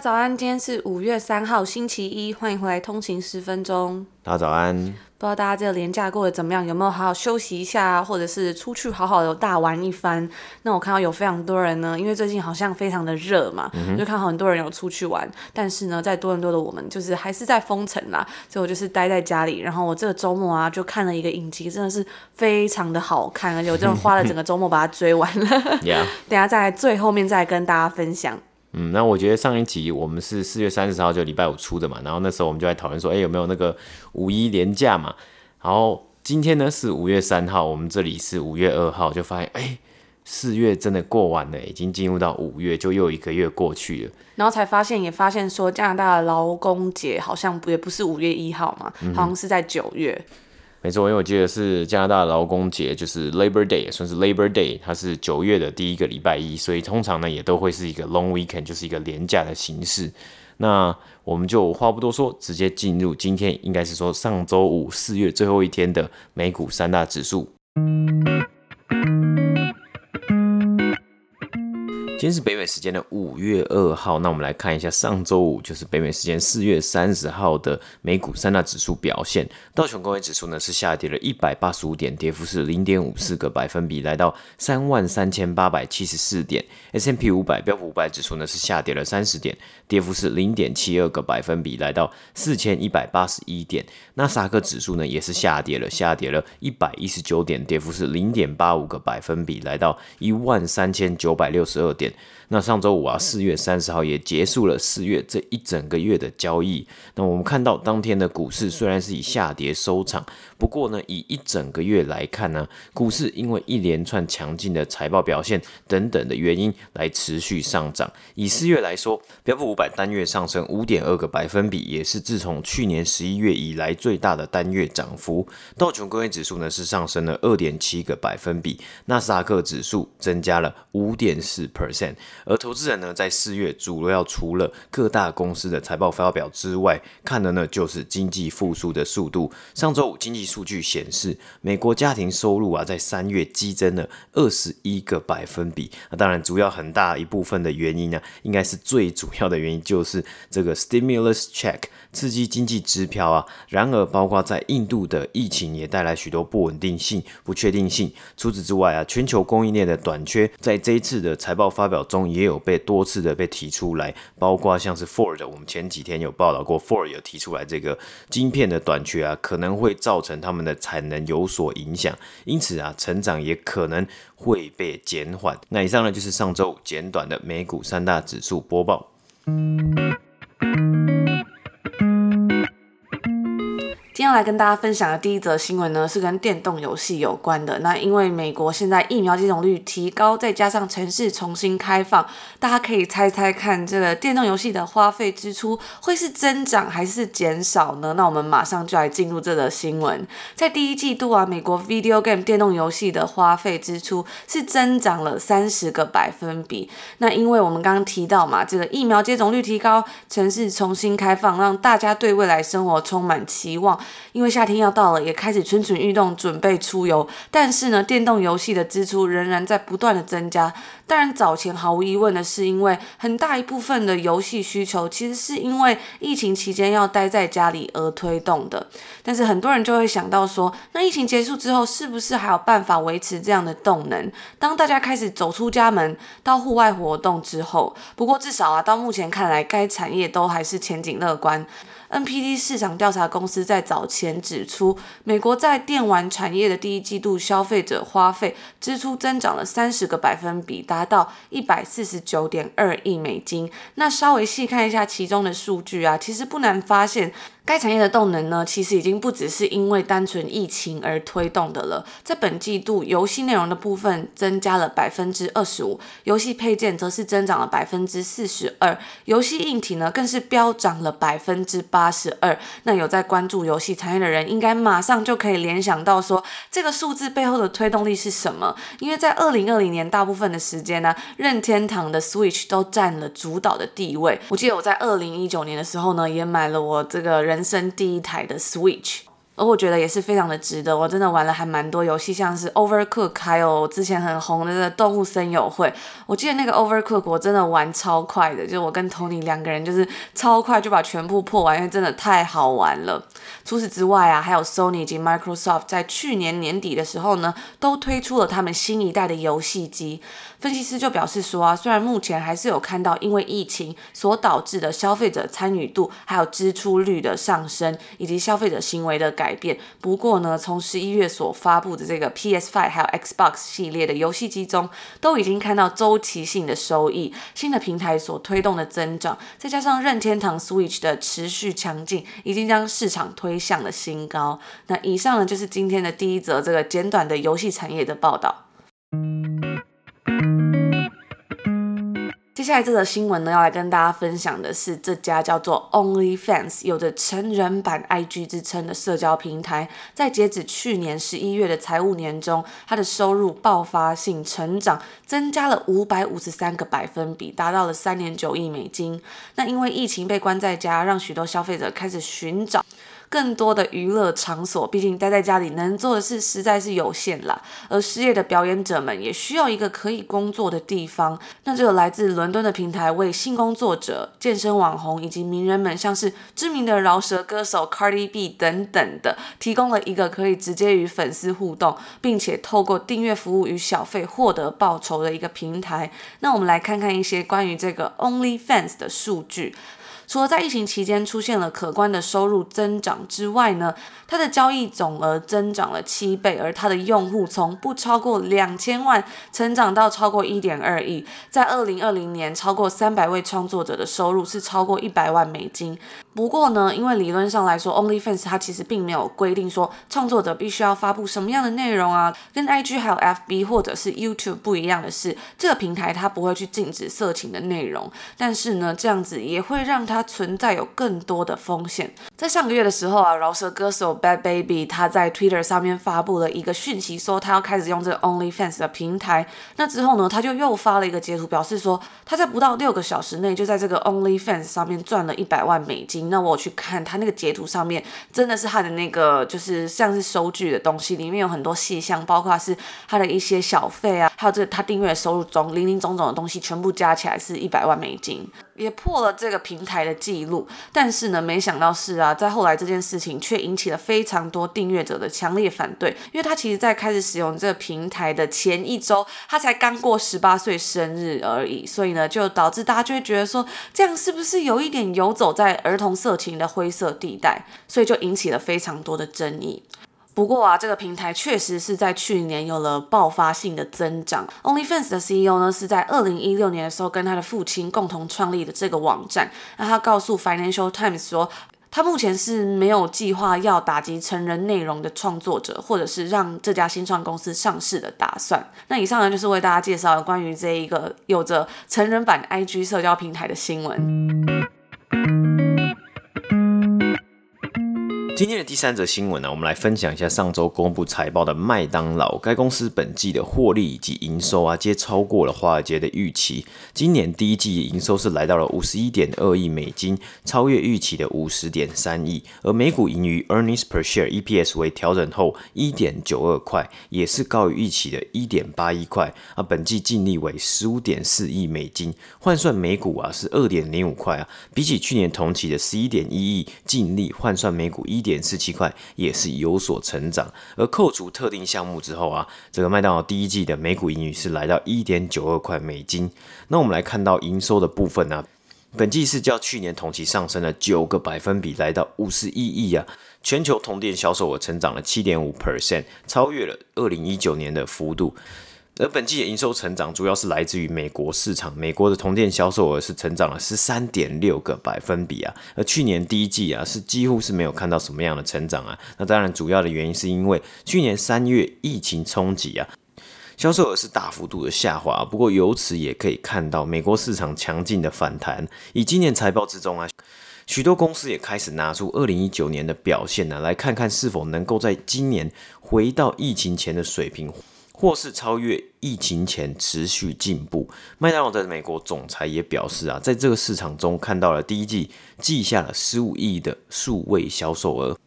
家早安，今天是五月三号，星期一，欢迎回来通勤十分钟。大家早安，不知道大家这个连假过得怎么样？有没有好好休息一下，或者是出去好好的大玩一番？那我看到有非常多人呢，因为最近好像非常的热嘛，嗯、就看到很多人有出去玩。但是呢，在多伦多的我们就是还是在封城啦，所以我就是待在家里。然后我这个周末啊，就看了一个影集，真的是非常的好看，而且我真的花了整个周末把它追完了。等下在最后面再跟大家分享。嗯，那我觉得上一集我们是四月三十号就礼拜五出的嘛，然后那时候我们就在讨论说，哎，有没有那个五一连假嘛？然后今天呢是五月三号，我们这里是五月二号，就发现，哎，四月真的过完了，已经进入到五月，就又一个月过去了。然后才发现，也发现说加拿大的劳工节好像也不是五月一号嘛，好像是在九月。没错，因为我记得是加拿大劳工节，就是 Labor Day，也算是 Labor Day，它是九月的第一个礼拜一，所以通常呢也都会是一个 Long Weekend，就是一个连假的形式。那我们就话不多说，直接进入今天应该是说上周五四月最后一天的美股三大指数。今天是北美时间的五月二号，那我们来看一下上周五，就是北美时间四月三十号的美股三大指数表现。道琼工业指数呢是下跌了一百八十五点，跌幅是零点五四个百分比，来到三万三千八百七十四点。S&P 五百标普五百指数呢是下跌了三十点，跌幅是零点七二个百分比，来到四千一百八十一点。纳斯达克指数呢也是下跌了，下跌了一百一十九点，跌幅是零点八五个百分比，来到一万三千九百六十二点。Okay. 那上周五啊，四月三十号也结束了四月这一整个月的交易。那我们看到当天的股市虽然是以下跌收场，不过呢，以一整个月来看呢，股市因为一连串强劲的财报表现等等的原因来持续上涨。以四月来说，标普五百单月上升五点二个百分比，也是自从去年十一月以来最大的单月涨幅。道琼工业指数呢是上升了二点七个百分比，纳斯达克指数增加了五点四 percent。而投资人呢，在四月主要除了各大公司的财报发表之外，看的呢就是经济复苏的速度。上周五经济数据显示，美国家庭收入啊，在三月激增了二十一个百分比。那当然，主要很大一部分的原因呢，应该是最主要的原因就是这个 stimulus check 刺激经济支票啊。然而，包括在印度的疫情也带来许多不稳定性、不确定性。除此之外啊，全球供应链的短缺，在这一次的财报发表中。也有被多次的被提出来，包括像是 Ford，我们前几天有报道过，Ford 有提出来这个晶片的短缺啊，可能会造成他们的产能有所影响，因此啊，成长也可能会被减缓。那以上呢，就是上周简短的美股三大指数播报。要来跟大家分享的第一则新闻呢，是跟电动游戏有关的。那因为美国现在疫苗接种率提高，再加上城市重新开放，大家可以猜猜看，这个电动游戏的花费支出会是增长还是减少呢？那我们马上就来进入这则新闻。在第一季度啊，美国 video game 电动游戏的花费支出是增长了三十个百分比。那因为我们刚刚提到嘛，这个疫苗接种率提高，城市重新开放，让大家对未来生活充满期望。因为夏天要到了，也开始蠢蠢欲动，准备出游。但是呢，电动游戏的支出仍然在不断的增加。当然，早前毫无疑问的是，因为很大一部分的游戏需求其实是因为疫情期间要待在家里而推动的。但是很多人就会想到说，那疫情结束之后，是不是还有办法维持这样的动能？当大家开始走出家门，到户外活动之后，不过至少啊，到目前看来，该产业都还是前景乐观。NPD 市场调查公司在早前指出，美国在电玩产业的第一季度消费者花费支出增长了三十个百分比，达达到一百四十九点二亿美金。那稍微细看一下其中的数据啊，其实不难发现。该产业的动能呢，其实已经不只是因为单纯疫情而推动的了。在本季度，游戏内容的部分增加了百分之二十五，游戏配件则是增长了百分之四十二，游戏硬体呢更是飙涨了百分之八十二。那有在关注游戏产业的人，应该马上就可以联想到说，这个数字背后的推动力是什么？因为在二零二零年大部分的时间呢，任天堂的 Switch 都占了主导的地位。我记得我在二零一九年的时候呢，也买了我这个人。人生第一台的 Switch。而我觉得也是非常的值得，我真的玩了还蛮多游戏，像是 Overcook，还有之前很红的这个动物森友会。我记得那个 Overcook 我真的玩超快的，就我跟 Tony 两个人就是超快就把全部破完，因为真的太好玩了。除此之外啊，还有 Sony 以及 Microsoft 在去年年底的时候呢，都推出了他们新一代的游戏机。分析师就表示说啊，虽然目前还是有看到因为疫情所导致的消费者参与度还有支出率的上升，以及消费者行为的改。改变。不过呢，从十一月所发布的这个 PS5 还有 Xbox 系列的游戏机中，都已经看到周期性的收益。新的平台所推动的增长，再加上任天堂 Switch 的持续强劲，已经将市场推向了新高。那以上呢，就是今天的第一则这个简短的游戏产业的报道。接下来这则新闻呢，要来跟大家分享的是这家叫做 OnlyFans，有着成人版 IG 之称的社交平台，在截止去年十一月的财务年中，它的收入爆发性成长，增加了五百五十三个百分比，达到了三点九亿美金。那因为疫情被关在家，让许多消费者开始寻找。更多的娱乐场所，毕竟待在家里能做的事实在是有限啦。而失业的表演者们也需要一个可以工作的地方。那这个来自伦敦的平台为性工作者、健身网红以及名人们，像是知名的饶舌歌手 Cardi B 等等的，提供了一个可以直接与粉丝互动，并且透过订阅服务与小费获得报酬的一个平台。那我们来看看一些关于这个 OnlyFans 的数据。除了在疫情期间出现了可观的收入增长之外呢，它的交易总额增长了七倍，而它的用户从不超过两千万成长到超过一点二亿。在二零二零年，超过三百位创作者的收入是超过一百万美金。不过呢，因为理论上来说，OnlyFans 它其实并没有规定说创作者必须要发布什么样的内容啊。跟 IG 还有 FB 或者是 YouTube 不一样的是，这个平台它不会去禁止色情的内容，但是呢，这样子也会让它。存在有更多的风险。在上个月的时候啊，饶舌歌手 Bad Baby 他在 Twitter 上面发布了一个讯息，说他要开始用这个 OnlyFans 的平台。那之后呢，他就又发了一个截图，表示说他在不到六个小时内就在这个 OnlyFans 上面赚了一百万美金。那我去看他那个截图上面，真的是他的那个就是像是收据的东西，里面有很多细项，包括是他的一些小费啊，还有这他订阅收入中零零总总的东西，全部加起来是一百万美金，也破了这个平台的记录，但是呢，没想到是啊，在后来这件事情却引起了非常多订阅者的强烈反对，因为他其实在开始使用这个平台的前一周，他才刚过十八岁生日而已，所以呢，就导致大家就会觉得说，这样是不是有一点游走在儿童色情的灰色地带，所以就引起了非常多的争议。不过啊，这个平台确实是在去年有了爆发性的增长。OnlyFans 的 CEO 呢，是在二零一六年的时候跟他的父亲共同创立的这个网站。那他告诉 Financial Times 说，他目前是没有计划要打击成人内容的创作者，或者是让这家新创公司上市的打算。那以上呢，就是为大家介绍关于这一个有着成人版 IG 社交平台的新闻。今天的第三则新闻呢，我们来分享一下上周公布财报的麦当劳。该公司本季的获利以及营收啊，皆超过了华尔街的预期。今年第一季营收是来到了五十一点二亿美金，超越预期的五十点三亿。而每股盈余 （earnings per share, EPS） 为调整后一点九二块，也是高于预期的一点八一块。啊，本季净利为十五点四亿美金，换算每股啊是二点零五块啊，比起去年同期的十一点一亿净利，换算每股一点。点四七块也是有所成长，而扣除特定项目之后啊，这个麦当劳第一季的每股盈余是来到一点九二块美金。那我们来看到营收的部分呢、啊，本季是较去年同期上升了九个百分比，来到五十一亿啊。全球同店销售额成长了七点五 percent，超越了二零一九年的幅度。而本季的营收成长主要是来自于美国市场，美国的同店销售额是成长了十三点六个百分比啊，而去年第一季啊是几乎是没有看到什么样的成长啊。那当然主要的原因是因为去年三月疫情冲击啊，销售额是大幅度的下滑。不过由此也可以看到美国市场强劲的反弹。以今年财报之中啊，许多公司也开始拿出二零一九年的表现呢，来看看是否能够在今年回到疫情前的水平。或是超越疫情前持续进步。麦当劳的美国总裁也表示啊，在这个市场中看到了第一季记下了十五亿的数位销售额。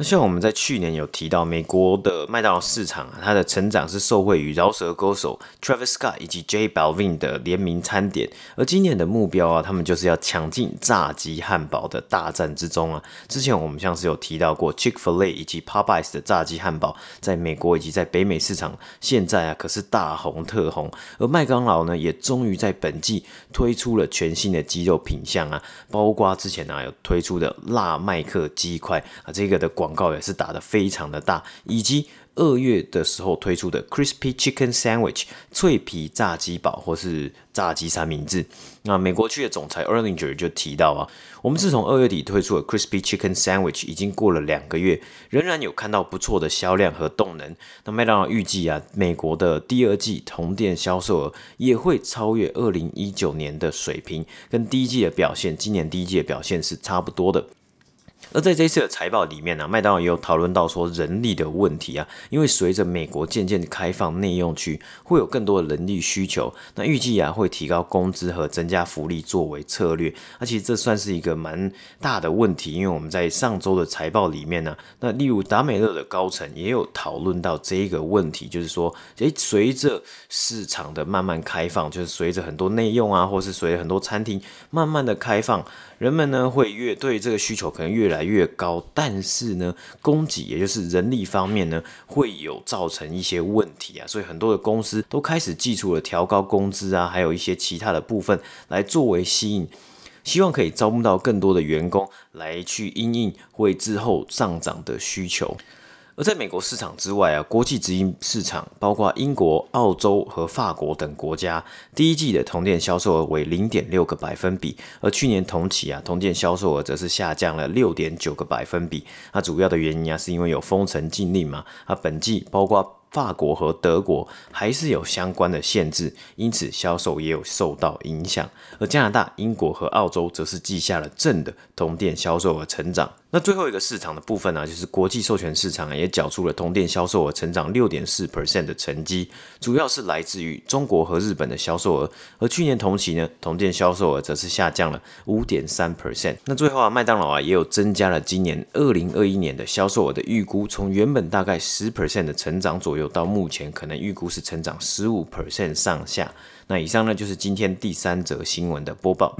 那像我们在去年有提到，美国的麦当劳市场，它的成长是受惠于饶舌歌手 Travis Scott 以及 J Balvin 的联名餐点。而今年的目标啊，他们就是要抢进炸鸡汉堡的大战之中啊。之前我们像是有提到过 Chick-fil-A 以及 Popeyes 的炸鸡汉堡，在美国以及在北美市场，现在啊可是大红特红。而麦当劳呢，也终于在本季推出了全新的鸡肉品项啊，包括之前啊有推出的辣麦克鸡块啊，这个的广。广告也是打得非常的大，以及二月的时候推出的 Crispy Chicken Sandwich 脆皮炸鸡堡或是炸鸡三明治。那美国区的总裁 Erlinger 就提到啊，我们自从二月底推出的 Crispy Chicken Sandwich 已经过了两个月，仍然有看到不错的销量和动能。那麦当劳预计啊，美国的第二季同店销售额也会超越二零一九年的水平，跟第一季的表现，今年第一季的表现是差不多的。而在这一次的财报里面呢、啊，麦当劳也有讨论到说人力的问题啊，因为随着美国渐渐开放内用区，会有更多的人力需求，那预计啊会提高工资和增加福利作为策略，而且这算是一个蛮大的问题，因为我们在上周的财报里面呢、那例如达美乐的高层也有讨论到这一个问题，就是说，诶，随着市场的慢慢开放，就是随着很多内用啊，或是随着很多餐厅慢慢的开放。人们呢会越对这个需求可能越来越高，但是呢，供给也就是人力方面呢会有造成一些问题啊，所以很多的公司都开始祭出了调高工资啊，还有一些其他的部分来作为吸引，希望可以招募到更多的员工来去因应会之后上涨的需求。而在美国市场之外啊，国际直营市场包括英国、澳洲和法国等国家，第一季的同店销售额为零点六个百分比，而去年同期啊，同店销售额则是下降了六点九个百分比。那主要的原因啊，是因为有封城禁令嘛，啊，本季包括。法国和德国还是有相关的限制，因此销售也有受到影响。而加拿大、英国和澳洲则是记下了正的同店销售额成长。那最后一个市场的部分呢、就是国际授权市场也缴出了同店销售额成长六点四 percent 的成绩，主要是来自于中国和日本的销售额。而去年同期呢，同店销售额则是下降了五点三 percent。那最后啊，麦当劳啊也有增加了今年二零二一年的销售额的预估，从原本大概十 percent 的成长左右。到目前可能预估是成长十五 percent 上下。那以上呢就是今天第三则新闻的播报。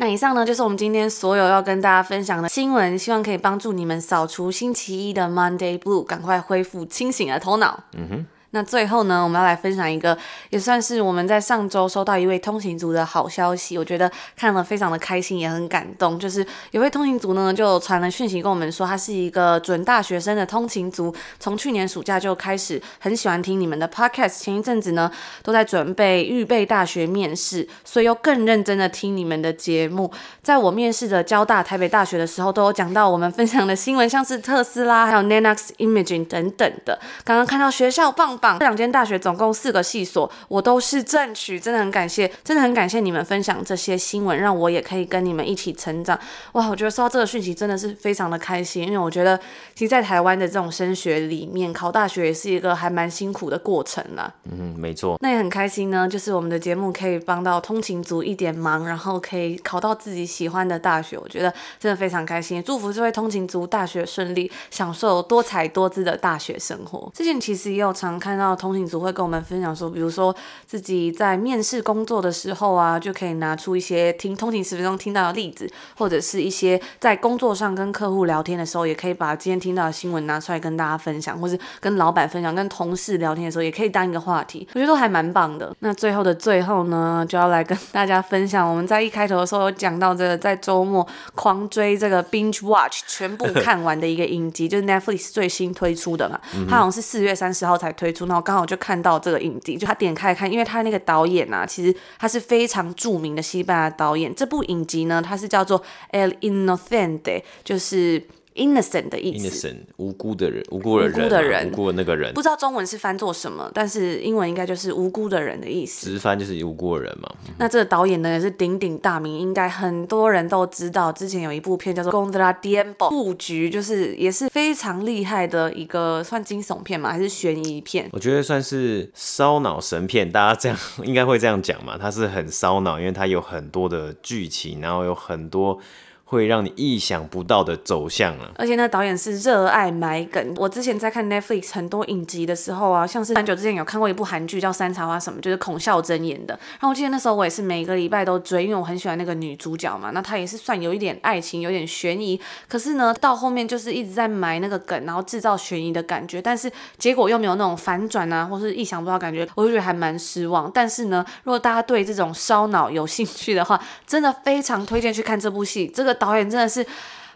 那以上呢就是我们今天所有要跟大家分享的新闻，希望可以帮助你们扫除星期一的 Monday Blue，赶快恢复清醒的头脑。嗯哼。那最后呢，我们要来分享一个，也算是我们在上周收到一位通勤族的好消息，我觉得看了非常的开心，也很感动。就是有位通勤族呢，就传了讯息跟我们说，他是一个准大学生的通勤族，从去年暑假就开始很喜欢听你们的 podcast，前一阵子呢都在准备预备大学面试，所以又更认真的听你们的节目。在我面试的交大、台北大学的时候，都有讲到我们分享的新闻，像是特斯拉、还有 Nanox Imaging 等等的。刚刚看到学校棒。这两间大学总共四个系所，我都是正取，真的很感谢，真的很感谢你们分享这些新闻，让我也可以跟你们一起成长。哇，我觉得收到这个讯息真的是非常的开心，因为我觉得其实，在台湾的这种升学里面，考大学也是一个还蛮辛苦的过程啦。嗯，没错。那也很开心呢，就是我们的节目可以帮到通勤族一点忙，然后可以考到自己喜欢的大学，我觉得真的非常开心。祝福这位通勤族大学顺利，享受多彩多姿的大学生活。之前其实也有常看。看到通勤组会跟我们分享说，比如说自己在面试工作的时候啊，就可以拿出一些听通勤十分钟听到的例子，或者是一些在工作上跟客户聊天的时候，也可以把今天听到的新闻拿出来跟大家分享，或是跟老板分享，跟同事聊天的时候也可以当一个话题，我觉得都还蛮棒的。那最后的最后呢，就要来跟大家分享，我们在一开头的时候有讲到这个在周末狂追这个 binge watch 全部看完的一个影集，就是 Netflix 最新推出的嘛，它好像是四月三十号才推出，然后刚好就看到这个影集，就他点开看，因为他那个导演啊，其实他是非常著名的西班牙导演。这部影集呢，它是叫做 El Inocente，就是。Innocent 的意思，无辜的人，无辜的人，无辜的人，无辜的那个人，不知道中文是翻作什么，但是英文应该就是无辜的人的意思。直翻就是无辜的人嘛。那这个导演呢也是鼎鼎大名，应该很多人都知道。之前有一部片叫做《Contra Tiempo》，布局就是也是非常厉害的一个，算惊悚片嘛？还是悬疑片？我觉得算是烧脑神片，大家这样应该会这样讲嘛。它是很烧脑，因为它有很多的剧情，然后有很多。会让你意想不到的走向啊！而且那导演是热爱埋梗。我之前在看 Netflix 很多影集的时候啊，像是很久之前有看过一部韩剧叫《山茶花》什么，就是孔孝真演的。然后我记得那时候我也是每个礼拜都追，因为我很喜欢那个女主角嘛。那她也是算有一点爱情，有点悬疑。可是呢，到后面就是一直在埋那个梗，然后制造悬疑的感觉，但是结果又没有那种反转啊，或是意想不到感觉，我就觉得还蛮失望。但是呢，如果大家对这种烧脑有兴趣的话，真的非常推荐去看这部戏。这个导演真的是。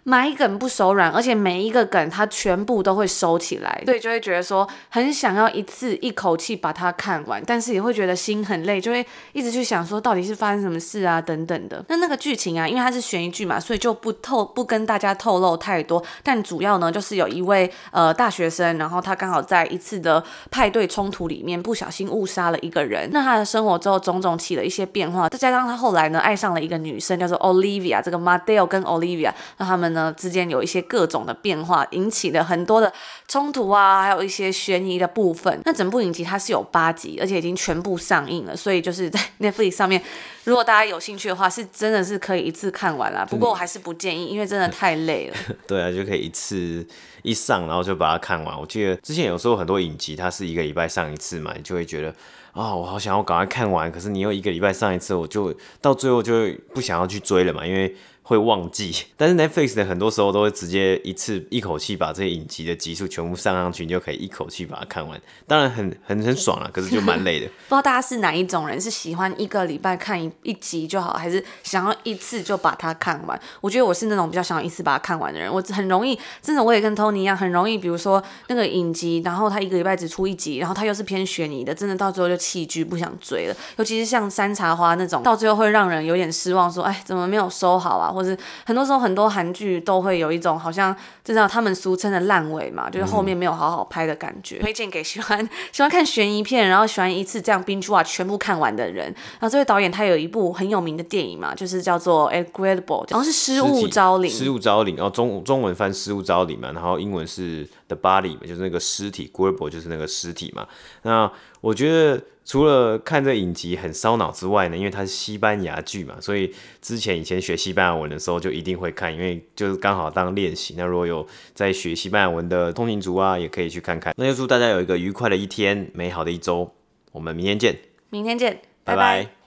埋梗不手软，而且每一个梗他全部都会收起来，所以就会觉得说很想要一次一口气把它看完，但是也会觉得心很累，就会一直去想说到底是发生什么事啊等等的。那那个剧情啊，因为它是悬疑剧嘛，所以就不透不跟大家透露太多。但主要呢，就是有一位呃大学生，然后他刚好在一次的派对冲突里面不小心误杀了一个人。那他的生活之后种种起了一些变化，再加上他后来呢爱上了一个女生，叫做 Olivia，这个 Madeo 跟 Olivia，那他们。呢之间有一些各种的变化，引起了很多的冲突啊，还有一些悬疑的部分。那整部影集它是有八集，而且已经全部上映了，所以就是在 Netflix 上面，如果大家有兴趣的话，是真的是可以一次看完啦。不过我还是不建议，因为真的太累了。对啊，就可以一次一上，然后就把它看完。我记得之前有时候很多影集，它是一个礼拜上一次嘛，你就会觉得啊、我好想要赶快看完。可是你又一个礼拜上一次，我就到最后就不想要去追了嘛，因为。会忘记，但是 Netflix 的很多时候都会直接一次一口气把这些影集的集数全部上上去，你就可以一口气把它看完。当然很很很爽啊，可是就蛮累的。不知道大家是哪一种人，是喜欢一个礼拜看一一集就好，还是想要一次就把它看完？我觉得我是那种比较想要一次把它看完的人。我很容易，真的我也跟 Tony 一样，很容易，比如说那个影集，然后他一个礼拜只出一集，然后他又是偏悬疑的，真的到最后就弃剧不想追了。尤其是像山茶花那种，到最后会让人有点失望，说哎怎么没有收好啊？或 者很多时候。很多韩剧都会有一种好像，知道他们俗称的烂尾嘛，就是后面没有好好拍的感觉。嗯、推荐给喜欢 喜欢看悬疑片，然后喜欢一次这样 binge watch 全部看完的人。然后这位导演他有一部很有名的电影嘛，就是叫做《Incredible》，然后是失物招领，失物招领，然后中中文翻失物招领嘛，然后英文是 The Body 嘛，就是那个尸体，Incredible 就是那个尸体嘛。那我觉得。除了看这影集很烧脑之外呢，因为它是西班牙剧嘛，所以之前以前学西班牙文的时候就一定会看，因为就是刚好当练习。那如果有在学西班牙文的通勤族啊，也可以去看看。那就祝大家有一个愉快的一天，美好的一周。我们明天见，明天见，拜拜。拜拜。